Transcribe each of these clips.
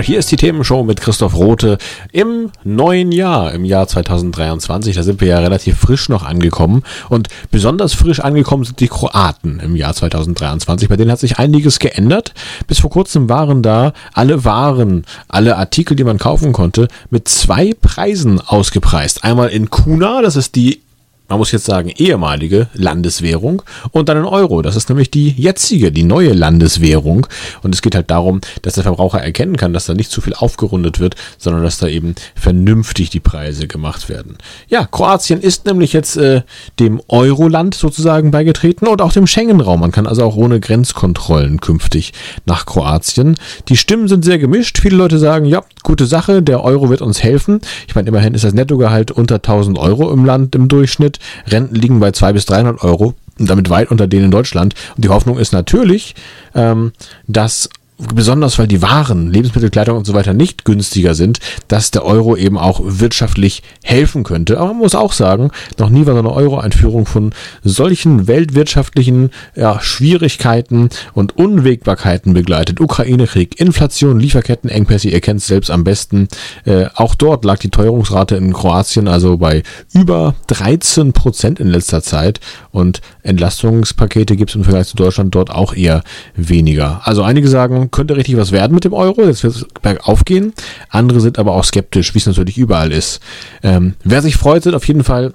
Hier ist die Themenshow mit Christoph Rote im neuen Jahr, im Jahr 2023. Da sind wir ja relativ frisch noch angekommen. Und besonders frisch angekommen sind die Kroaten im Jahr 2023. Bei denen hat sich einiges geändert. Bis vor kurzem waren da alle Waren, alle Artikel, die man kaufen konnte, mit zwei Preisen ausgepreist. Einmal in Kuna, das ist die man muss jetzt sagen, ehemalige Landeswährung und dann ein Euro. Das ist nämlich die jetzige, die neue Landeswährung. Und es geht halt darum, dass der Verbraucher erkennen kann, dass da nicht zu viel aufgerundet wird, sondern dass da eben vernünftig die Preise gemacht werden. Ja, Kroatien ist nämlich jetzt äh, dem Euroland sozusagen beigetreten und auch dem Schengen-Raum. Man kann also auch ohne Grenzkontrollen künftig nach Kroatien. Die Stimmen sind sehr gemischt. Viele Leute sagen, ja, gute Sache, der Euro wird uns helfen. Ich meine, immerhin ist das Nettogehalt unter 1000 Euro im Land im Durchschnitt. Renten liegen bei 200 bis 300 Euro und damit weit unter denen in Deutschland. Und die Hoffnung ist natürlich, ähm, dass besonders weil die Waren, Lebensmittel, Kleidung und so weiter nicht günstiger sind, dass der Euro eben auch wirtschaftlich helfen könnte. Aber man muss auch sagen, noch nie war so eine Euro-Einführung von solchen weltwirtschaftlichen ja, Schwierigkeiten und Unwägbarkeiten begleitet. Ukraine-Krieg, Inflation, Lieferkettenengpässe, ihr kennt es selbst am besten. Äh, auch dort lag die Teuerungsrate in Kroatien also bei über 13 Prozent in letzter Zeit und Entlastungspakete gibt es im Vergleich zu Deutschland dort auch eher weniger. Also einige sagen, könnte richtig was werden mit dem Euro, jetzt wird es bergauf gehen. Andere sind aber auch skeptisch, wie es natürlich überall ist. Ähm, wer sich freut, sind auf jeden Fall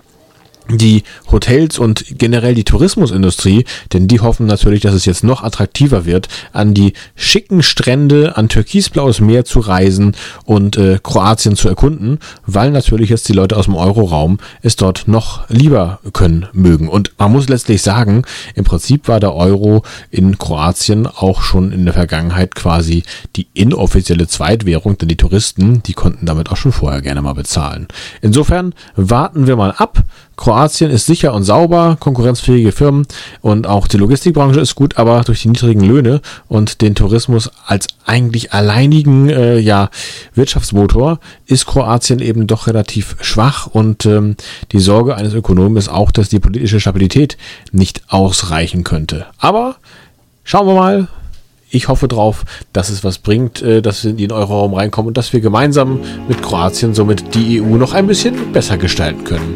die Hotels und generell die Tourismusindustrie, denn die hoffen natürlich, dass es jetzt noch attraktiver wird, an die schicken Strände, an türkisblaues Meer zu reisen und äh, Kroatien zu erkunden, weil natürlich jetzt die Leute aus dem Euroraum es dort noch lieber können mögen. Und man muss letztlich sagen, im Prinzip war der Euro in Kroatien auch schon in der Vergangenheit quasi die inoffizielle Zweitwährung, denn die Touristen, die konnten damit auch schon vorher gerne mal bezahlen. Insofern warten wir mal ab, Kroatien ist sicher und sauber, konkurrenzfähige Firmen und auch die Logistikbranche ist gut, aber durch die niedrigen Löhne und den Tourismus als eigentlich alleinigen äh, ja, Wirtschaftsmotor ist Kroatien eben doch relativ schwach und ähm, die Sorge eines Ökonomen ist auch, dass die politische Stabilität nicht ausreichen könnte. Aber schauen wir mal, ich hoffe drauf, dass es was bringt, äh, dass wir in den Euroraum reinkommen und dass wir gemeinsam mit Kroatien somit die EU noch ein bisschen besser gestalten können.